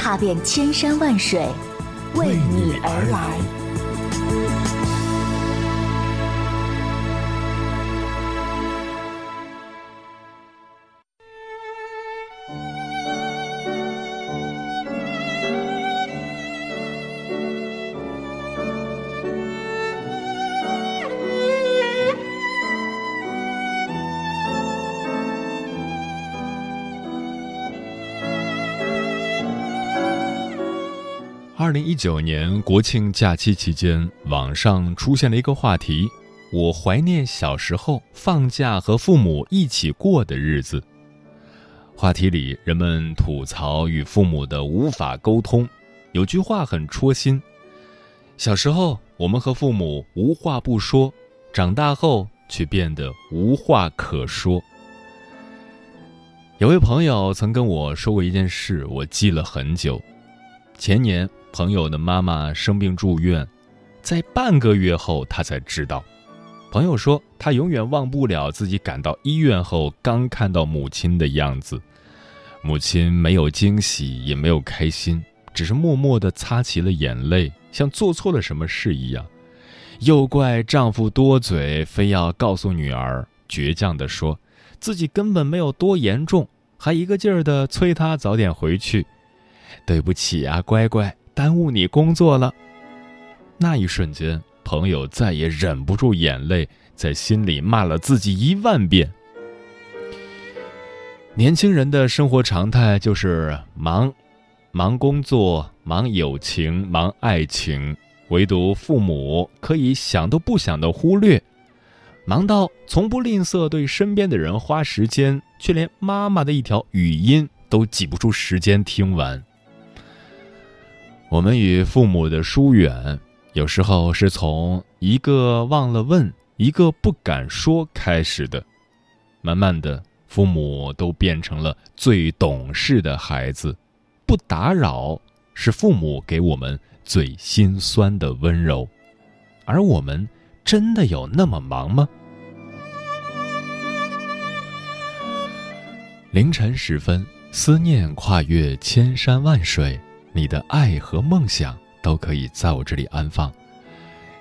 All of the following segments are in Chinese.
踏遍千山万水，为你而来。二零一九年国庆假期期间，网上出现了一个话题：“我怀念小时候放假和父母一起过的日子。”话题里，人们吐槽与父母的无法沟通。有句话很戳心：“小时候我们和父母无话不说，长大后却变得无话可说。”有位朋友曾跟我说过一件事，我记了很久。前年。朋友的妈妈生病住院，在半个月后，他才知道。朋友说，他永远忘不了自己赶到医院后刚看到母亲的样子。母亲没有惊喜，也没有开心，只是默默地擦起了眼泪，像做错了什么事一样。又怪丈夫多嘴，非要告诉女儿，倔强地说自己根本没有多严重，还一个劲儿地催她早点回去。对不起啊，乖乖。耽误你工作了。那一瞬间，朋友再也忍不住眼泪，在心里骂了自己一万遍。年轻人的生活常态就是忙，忙工作，忙友情，忙爱情，唯独父母可以想都不想的忽略，忙到从不吝啬对身边的人花时间，却连妈妈的一条语音都挤不出时间听完。我们与父母的疏远，有时候是从一个忘了问、一个不敢说开始的。慢慢的，父母都变成了最懂事的孩子。不打扰，是父母给我们最心酸的温柔。而我们真的有那么忙吗？凌晨时分，思念跨越千山万水。你的爱和梦想都可以在我这里安放。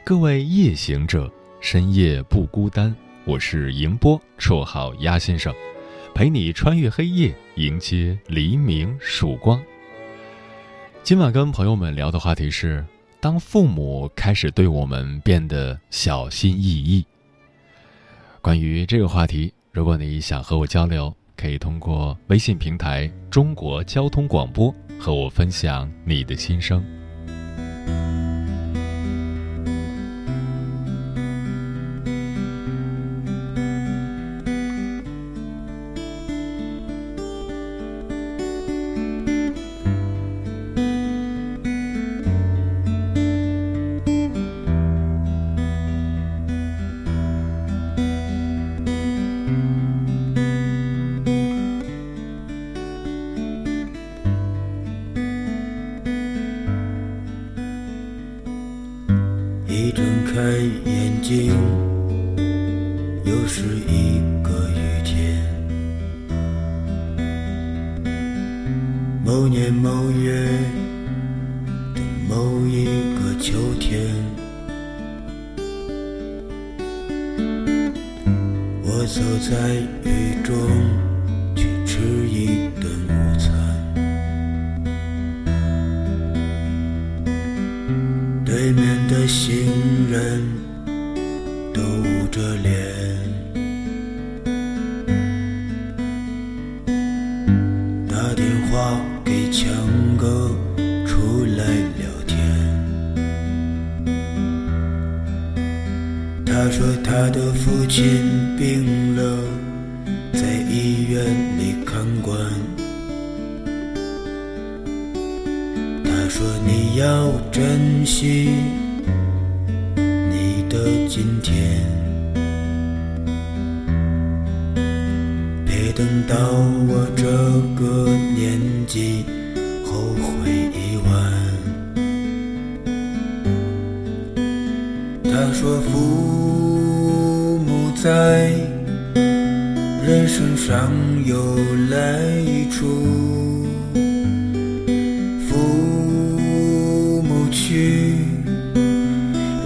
各位夜行者，深夜不孤单。我是迎波，绰号鸭先生，陪你穿越黑夜，迎接黎明曙光。今晚跟朋友们聊的话题是：当父母开始对我们变得小心翼翼。关于这个话题，如果你想和我交流，可以通过微信平台“中国交通广播”。和我分享你的心声。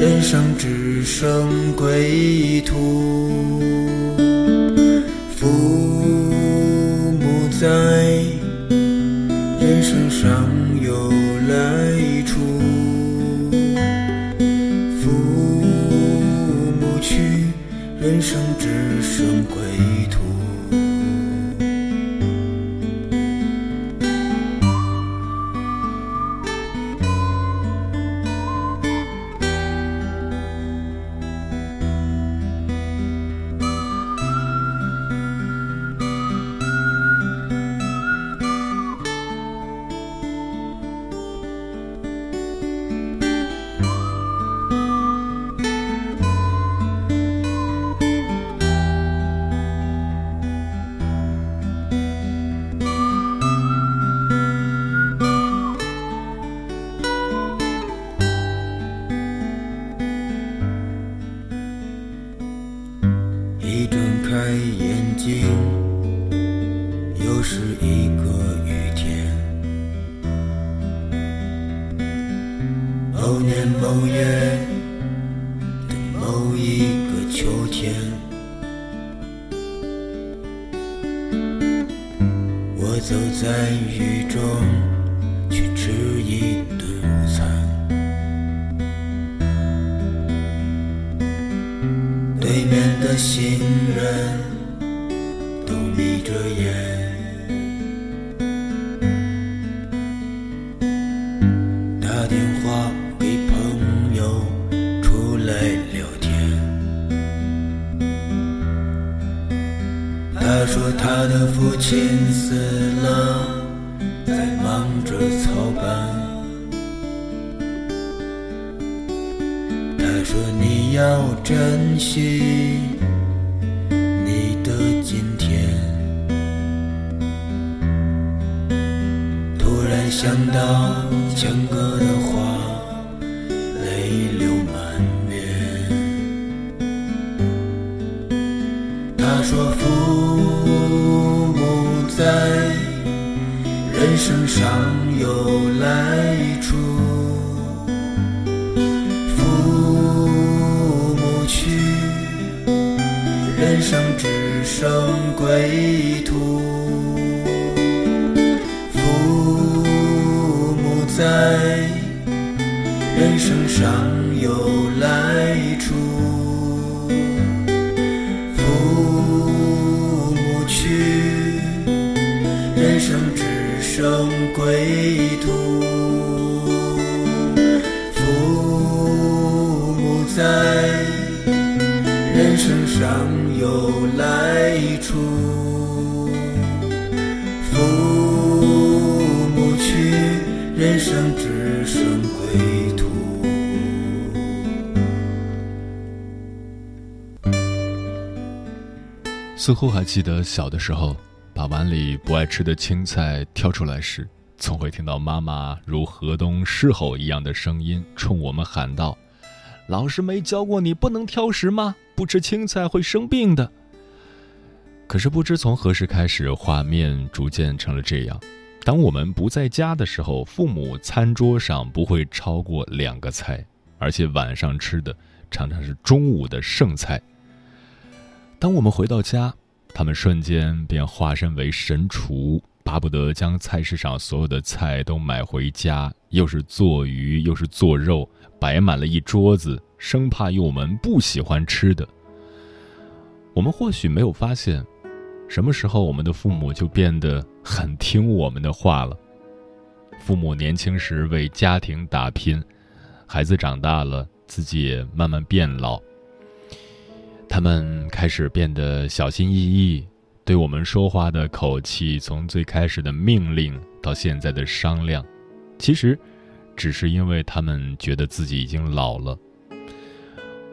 人生只剩归途，父母在，人生尚有来处；父母去，人生只剩归他说他的父亲死了，在忙着操办。他说：“你要珍惜你的今天。”突然想到强哥的话，泪流满面。他说：“父在，人生上有来处。”父母去，人生只剩归途。父母在，人生上有来处。似乎还记得小的时候，把碗里不爱吃的青菜挑出来时，总会听到妈妈如河东狮吼一样的声音冲我们喊道：“老师没教过你不能挑食吗？不吃青菜会生病的。”可是不知从何时开始，画面逐渐成了这样：当我们不在家的时候，父母餐桌上不会超过两个菜，而且晚上吃的常常是中午的剩菜。当我们回到家，他们瞬间便化身为神厨，巴不得将菜市场所有的菜都买回家，又是做鱼又是做肉，摆满了一桌子，生怕有我们不喜欢吃的。我们或许没有发现，什么时候我们的父母就变得很听我们的话了。父母年轻时为家庭打拼，孩子长大了，自己也慢慢变老。他们开始变得小心翼翼，对我们说话的口气从最开始的命令到现在的商量，其实只是因为他们觉得自己已经老了。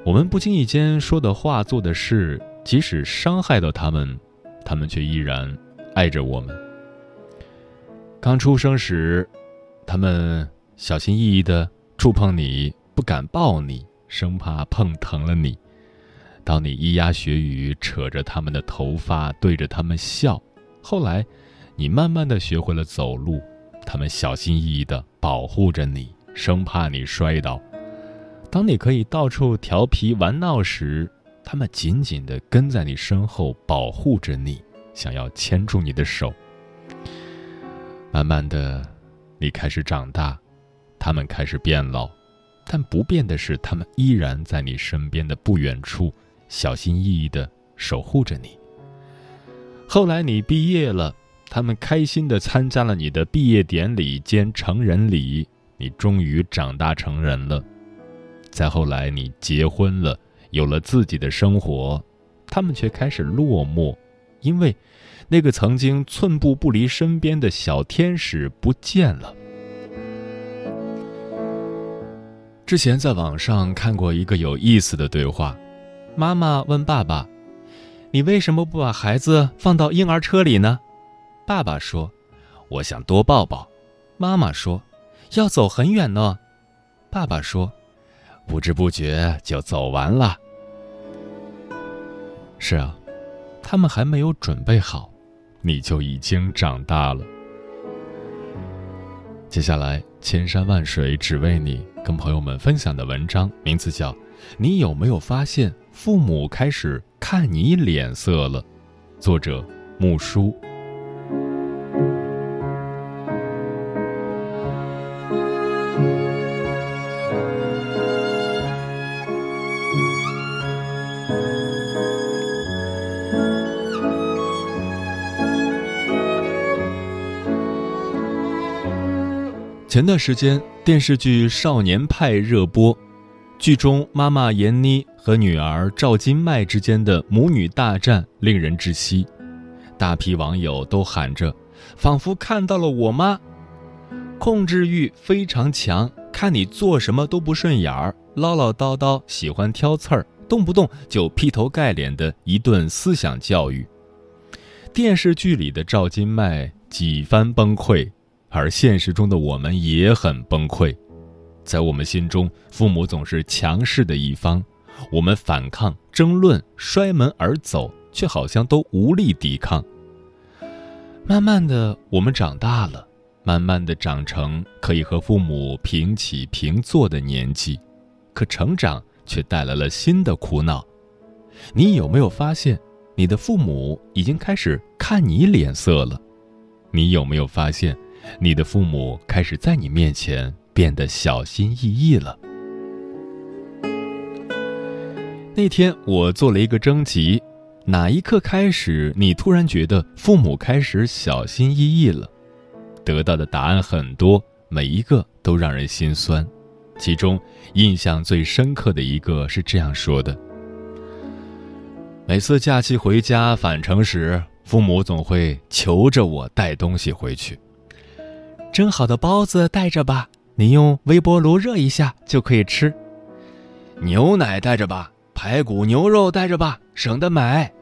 我们不经意间说的话、做的事，即使伤害到他们，他们却依然爱着我们。刚出生时，他们小心翼翼的触碰你，不敢抱你，生怕碰疼了你。当你咿呀学语，扯着他们的头发，对着他们笑。后来，你慢慢的学会了走路，他们小心翼翼的保护着你，生怕你摔倒。当你可以到处调皮玩闹时，他们紧紧的跟在你身后保护着你，想要牵住你的手。慢慢的，你开始长大，他们开始变老，但不变的是，他们依然在你身边的不远处，小心翼翼地守护着你。后来你毕业了，他们开心地参加了你的毕业典礼兼成人礼，你终于长大成人了。再后来，你结婚了，有了自己的生活，他们却开始落寞，因为那个曾经寸步不离身边的小天使不见了。之前在网上看过一个有意思的对话，妈妈问爸爸：“你为什么不把孩子放到婴儿车里呢？”爸爸说：“我想多抱抱。”妈妈说：“要走很远呢。”爸爸说。不知不觉就走完了。是啊，他们还没有准备好，你就已经长大了。接下来，千山万水只为你，跟朋友们分享的文章名字叫《你有没有发现父母开始看你脸色了》，作者木叔。前段时间，电视剧《少年派》热播，剧中妈妈闫妮和女儿赵今麦之间的母女大战令人窒息，大批网友都喊着：“仿佛看到了我妈，控制欲非常强，看你做什么都不顺眼儿，唠唠叨叨，喜欢挑刺儿，动不动就劈头盖脸的一顿思想教育。”电视剧里的赵今麦几番崩溃。而现实中的我们也很崩溃，在我们心中，父母总是强势的一方，我们反抗、争论、摔门而走，却好像都无力抵抗。慢慢的，我们长大了，慢慢的长成可以和父母平起平坐的年纪，可成长却带来了新的苦恼。你有没有发现，你的父母已经开始看你脸色了？你有没有发现？你的父母开始在你面前变得小心翼翼了。那天我做了一个征集，哪一刻开始你突然觉得父母开始小心翼翼了？得到的答案很多，每一个都让人心酸。其中印象最深刻的一个是这样说的：每次假期回家返程时，父母总会求着我带东西回去。蒸好的包子带着吧，你用微波炉热一下就可以吃。牛奶带着吧，排骨、牛肉带着吧，省得买。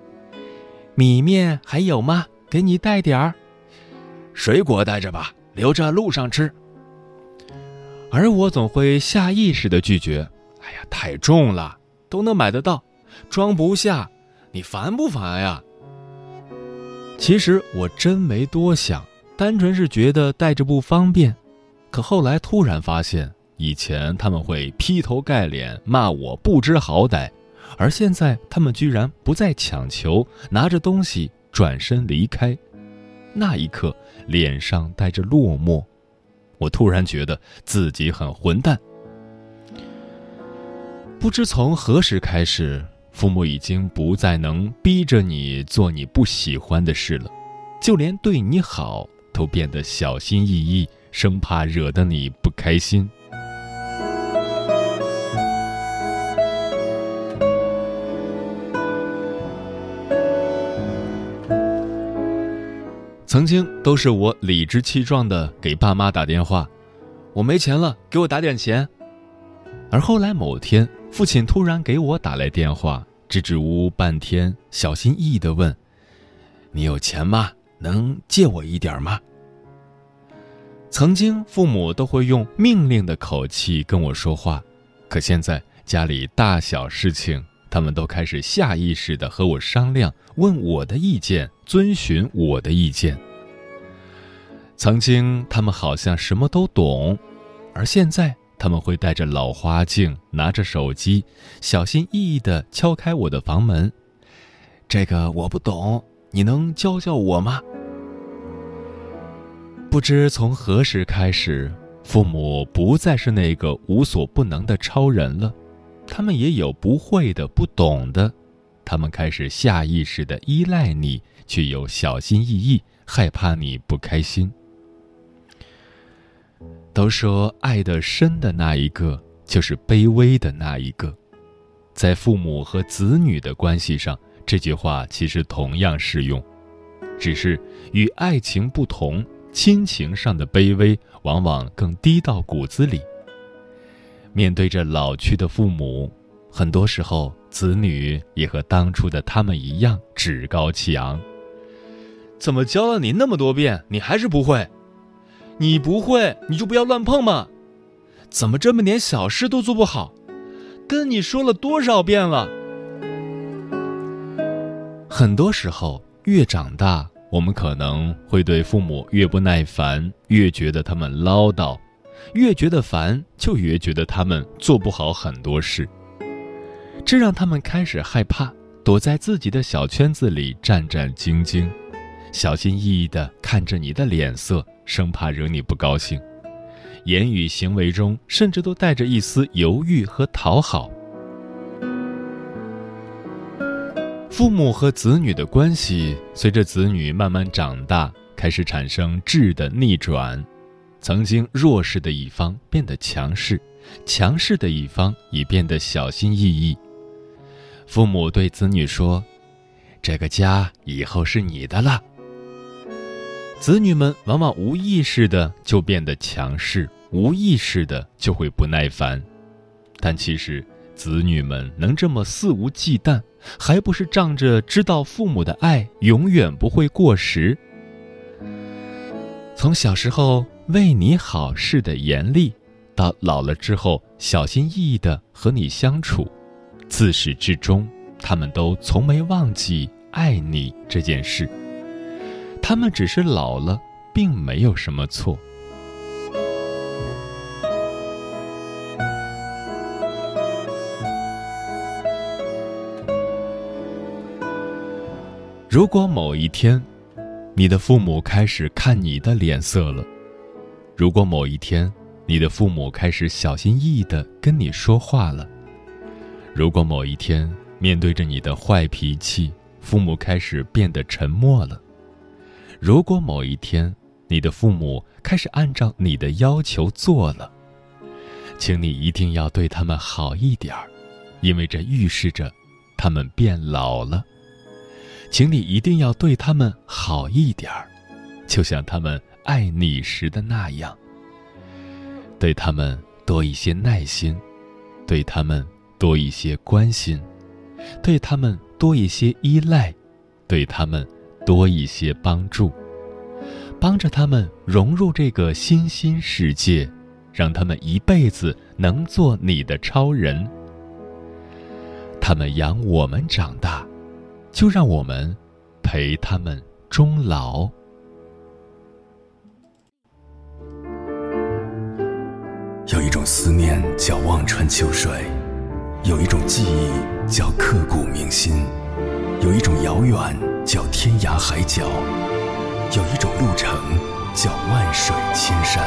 米面还有吗？给你带点儿。水果带着吧，留着路上吃。而我总会下意识的拒绝。哎呀，太重了，都能买得到，装不下。你烦不烦呀？其实我真没多想。单纯是觉得带着不方便，可后来突然发现，以前他们会劈头盖脸骂我不知好歹，而现在他们居然不再强求，拿着东西转身离开。那一刻，脸上带着落寞，我突然觉得自己很混蛋。不知从何时开始，父母已经不再能逼着你做你不喜欢的事了，就连对你好。都变得小心翼翼，生怕惹得你不开心。曾经都是我理直气壮的给爸妈打电话，我没钱了，给我打点钱。”而后来某天，父亲突然给我打来电话，支支吾吾半天，小心翼翼地问：“你有钱吗？能借我一点吗？”曾经父母都会用命令的口气跟我说话，可现在家里大小事情，他们都开始下意识的和我商量，问我的意见，遵循我的意见。曾经他们好像什么都懂，而现在他们会戴着老花镜，拿着手机，小心翼翼的敲开我的房门：“这个我不懂，你能教教我吗？”不知从何时开始，父母不再是那个无所不能的超人了，他们也有不会的、不懂的，他们开始下意识的依赖你，却又小心翼翼，害怕你不开心。都说爱的深的那一个，就是卑微的那一个，在父母和子女的关系上，这句话其实同样适用，只是与爱情不同。亲情上的卑微，往往更低到骨子里。面对着老去的父母，很多时候，子女也和当初的他们一样趾高气昂。怎么教了你那么多遍，你还是不会？你不会，你就不要乱碰嘛！怎么这么点小事都做不好？跟你说了多少遍了？很多时候，越长大。我们可能会对父母越不耐烦，越觉得他们唠叨，越觉得烦，就越觉得他们做不好很多事。这让他们开始害怕，躲在自己的小圈子里战战兢兢，小心翼翼地看着你的脸色，生怕惹你不高兴。言语行为中甚至都带着一丝犹豫和讨好。父母和子女的关系，随着子女慢慢长大，开始产生质的逆转。曾经弱势的一方变得强势，强势的一方也变得小心翼翼。父母对子女说：“这个家以后是你的了。”子女们往往无意识的就变得强势，无意识的就会不耐烦。但其实，子女们能这么肆无忌惮。还不是仗着知道父母的爱永远不会过时。从小时候为你好事的严厉，到老了之后小心翼翼的和你相处，自始至终，他们都从没忘记爱你这件事。他们只是老了，并没有什么错。如果某一天，你的父母开始看你的脸色了；如果某一天，你的父母开始小心翼翼的跟你说话了；如果某一天，面对着你的坏脾气，父母开始变得沉默了；如果某一天，你的父母开始按照你的要求做了，请你一定要对他们好一点儿，因为这预示着他们变老了。请你一定要对他们好一点儿，就像他们爱你时的那样。对他们多一些耐心，对他们多一些关心，对他们多一些依赖，对他们多一些帮助，帮着他们融入这个新新世界，让他们一辈子能做你的超人。他们养我们长大。就让我们陪他们终老。有一种思念叫望穿秋水，有一种记忆叫刻骨铭心，有一种遥远叫天涯海角，有一种路程叫万水千山。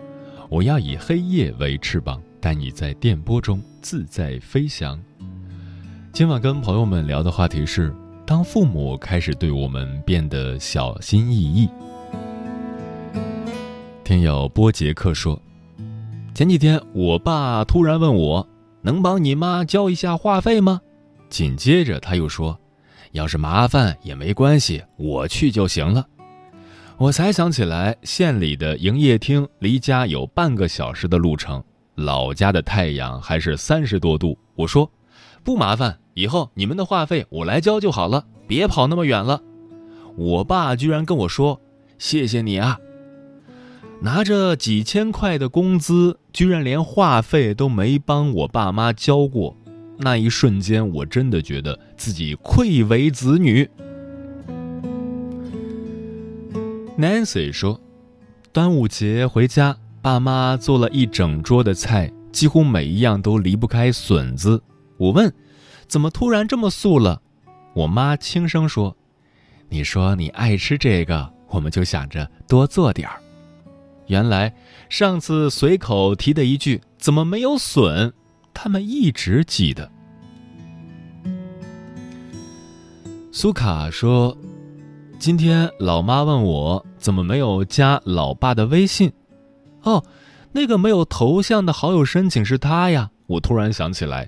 我要以黑夜为翅膀，带你在电波中自在飞翔。今晚跟朋友们聊的话题是：当父母开始对我们变得小心翼翼。听友波杰克说，前几天我爸突然问我，能帮你妈交一下话费吗？紧接着他又说，要是麻烦也没关系，我去就行了。我才想起来，县里的营业厅离家有半个小时的路程，老家的太阳还是三十多度。我说，不麻烦，以后你们的话费我来交就好了，别跑那么远了。我爸居然跟我说：“谢谢你啊！”拿着几千块的工资，居然连话费都没帮我爸妈交过，那一瞬间，我真的觉得自己愧为子女。Nancy 说：“端午节回家，爸妈做了一整桌的菜，几乎每一样都离不开笋子。我问：怎么突然这么素了？我妈轻声说：‘你说你爱吃这个，我们就想着多做点儿。’原来上次随口提的一句‘怎么没有笋’，他们一直记得。”苏卡说。今天老妈问我怎么没有加老爸的微信，哦，那个没有头像的好友申请是他呀。我突然想起来，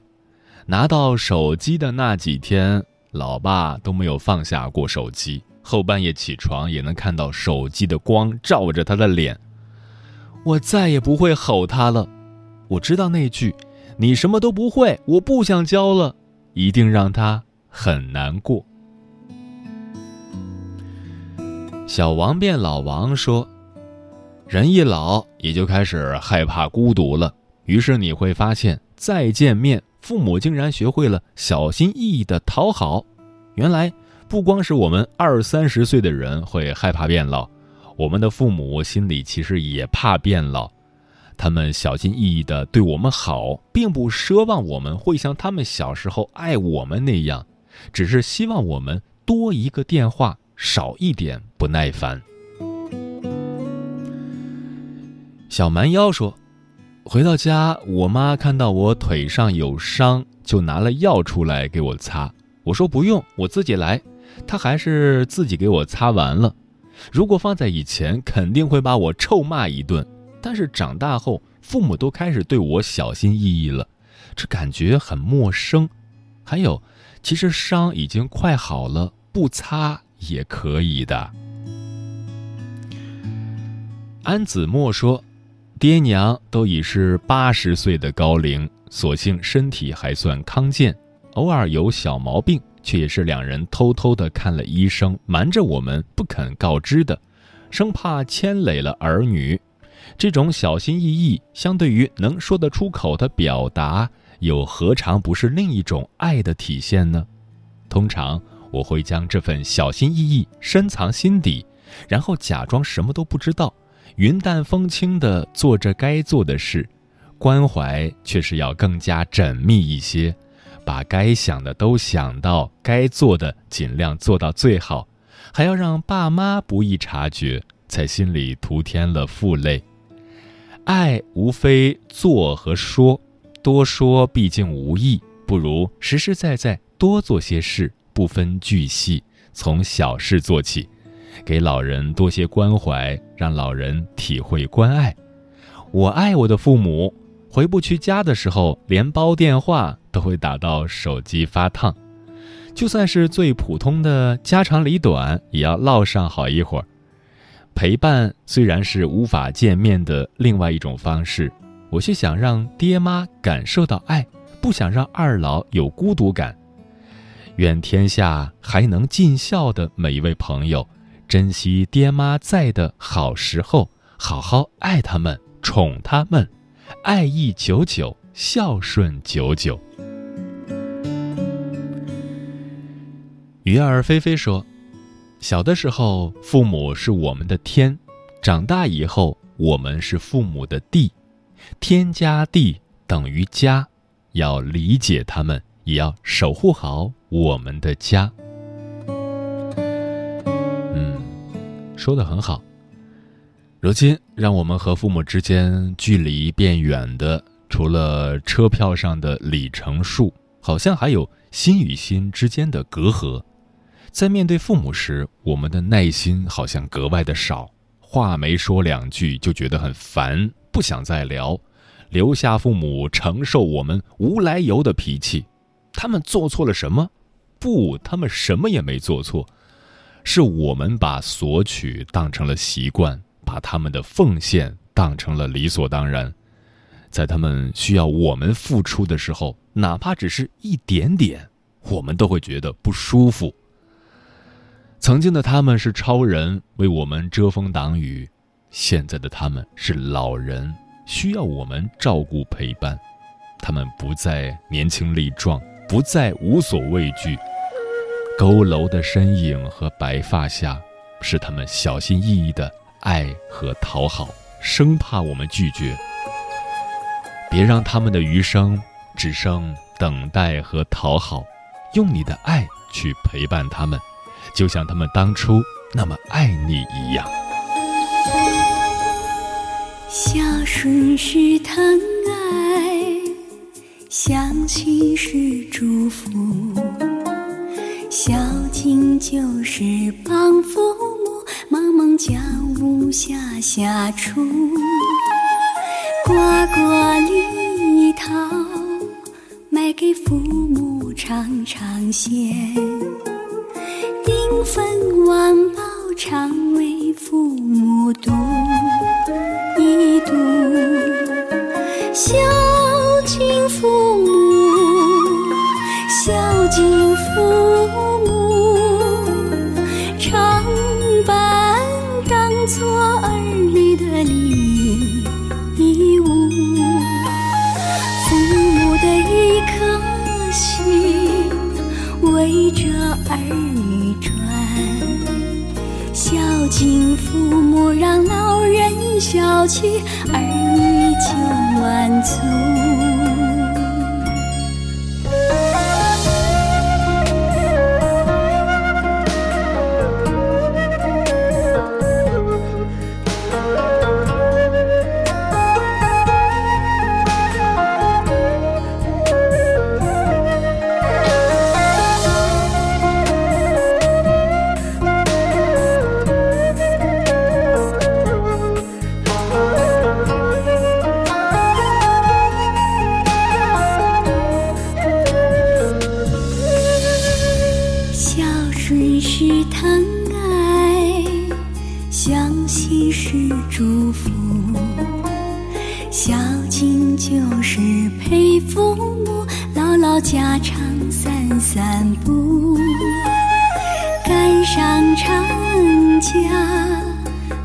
拿到手机的那几天，老爸都没有放下过手机，后半夜起床也能看到手机的光照着他的脸。我再也不会吼他了。我知道那句“你什么都不会，我不想教了”，一定让他很难过。小王变老王说：“人一老，也就开始害怕孤独了。于是你会发现，再见面，父母竟然学会了小心翼翼的讨好。原来，不光是我们二三十岁的人会害怕变老，我们的父母心里其实也怕变老。他们小心翼翼的对我们好，并不奢望我们会像他们小时候爱我们那样，只是希望我们多一个电话。”少一点不耐烦。小蛮腰说：“回到家，我妈看到我腿上有伤，就拿了药出来给我擦。我说不用，我自己来。她还是自己给我擦完了。如果放在以前，肯定会把我臭骂一顿。但是长大后，父母都开始对我小心翼翼了，这感觉很陌生。还有，其实伤已经快好了，不擦。”也可以的。安子墨说：“爹娘都已是八十岁的高龄，所幸身体还算康健，偶尔有小毛病，却也是两人偷偷的看了医生，瞒着我们不肯告知的，生怕牵累了儿女。这种小心翼翼，相对于能说得出口的表达，又何尝不是另一种爱的体现呢？通常。”我会将这份小心翼翼深藏心底，然后假装什么都不知道，云淡风轻地做着该做的事，关怀却是要更加缜密一些，把该想的都想到，该做的尽量做到最好，还要让爸妈不易察觉，在心里徒添了负累。爱无非做和说，多说毕竟无益，不如实实在在多做些事。不分巨细，从小事做起，给老人多些关怀，让老人体会关爱。我爱我的父母，回不去家的时候，连煲电话都会打到手机发烫。就算是最普通的家长里短，也要唠上好一会儿。陪伴虽然是无法见面的另外一种方式，我却想让爹妈感受到爱，不想让二老有孤独感。愿天下还能尽孝的每一位朋友，珍惜爹妈在的好时候，好好爱他们，宠他们，爱意久久，孝顺久久。鱼儿飞飞说：“小的时候，父母是我们的天；长大以后，我们是父母的地。天加地等于家，要理解他们，也要守护好。”我们的家，嗯，说的很好。如今，让我们和父母之间距离变远的，除了车票上的里程数，好像还有心与心之间的隔阂。在面对父母时，我们的耐心好像格外的少，话没说两句就觉得很烦，不想再聊，留下父母承受我们无来由的脾气。他们做错了什么？不，他们什么也没做错，是我们把索取当成了习惯。把他们的奉献当成了理所当然，在他们需要我们付出的时候，哪怕只是一点点，我们都会觉得不舒服。曾经的他们是超人，为我们遮风挡雨；现在的他们是老人，需要我们照顾陪伴。他们不再年轻力壮，不再无所畏惧。佝偻的身影和白发下，是他们小心翼翼的。爱和讨好，生怕我们拒绝。别让他们的余生只剩等待和讨好，用你的爱去陪伴他们，就像他们当初那么爱你一样。孝顺是疼爱，相信是祝福，孝敬就是帮父母忙忙家。务下下厨，呱呱梨桃，买给父母尝尝鲜。丁粉碗煲，常为父母读一读。孝敬父母，孝敬父母，常把。做儿女的礼物，父母的一颗心围着儿女转，孝敬父母让老人笑起，儿女就满足。疼爱，相信是祝福。孝敬就是陪父母，唠唠家常，散散步，赶上长假，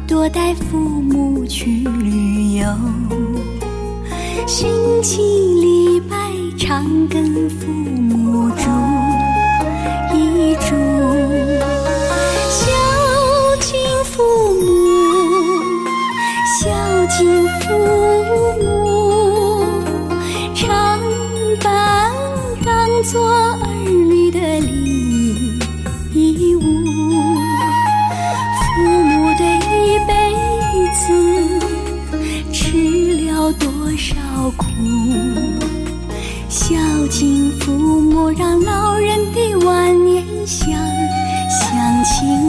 多带父母去旅游。星期礼拜常跟父母住。多少苦，孝敬父母，让老人的晚年享享清。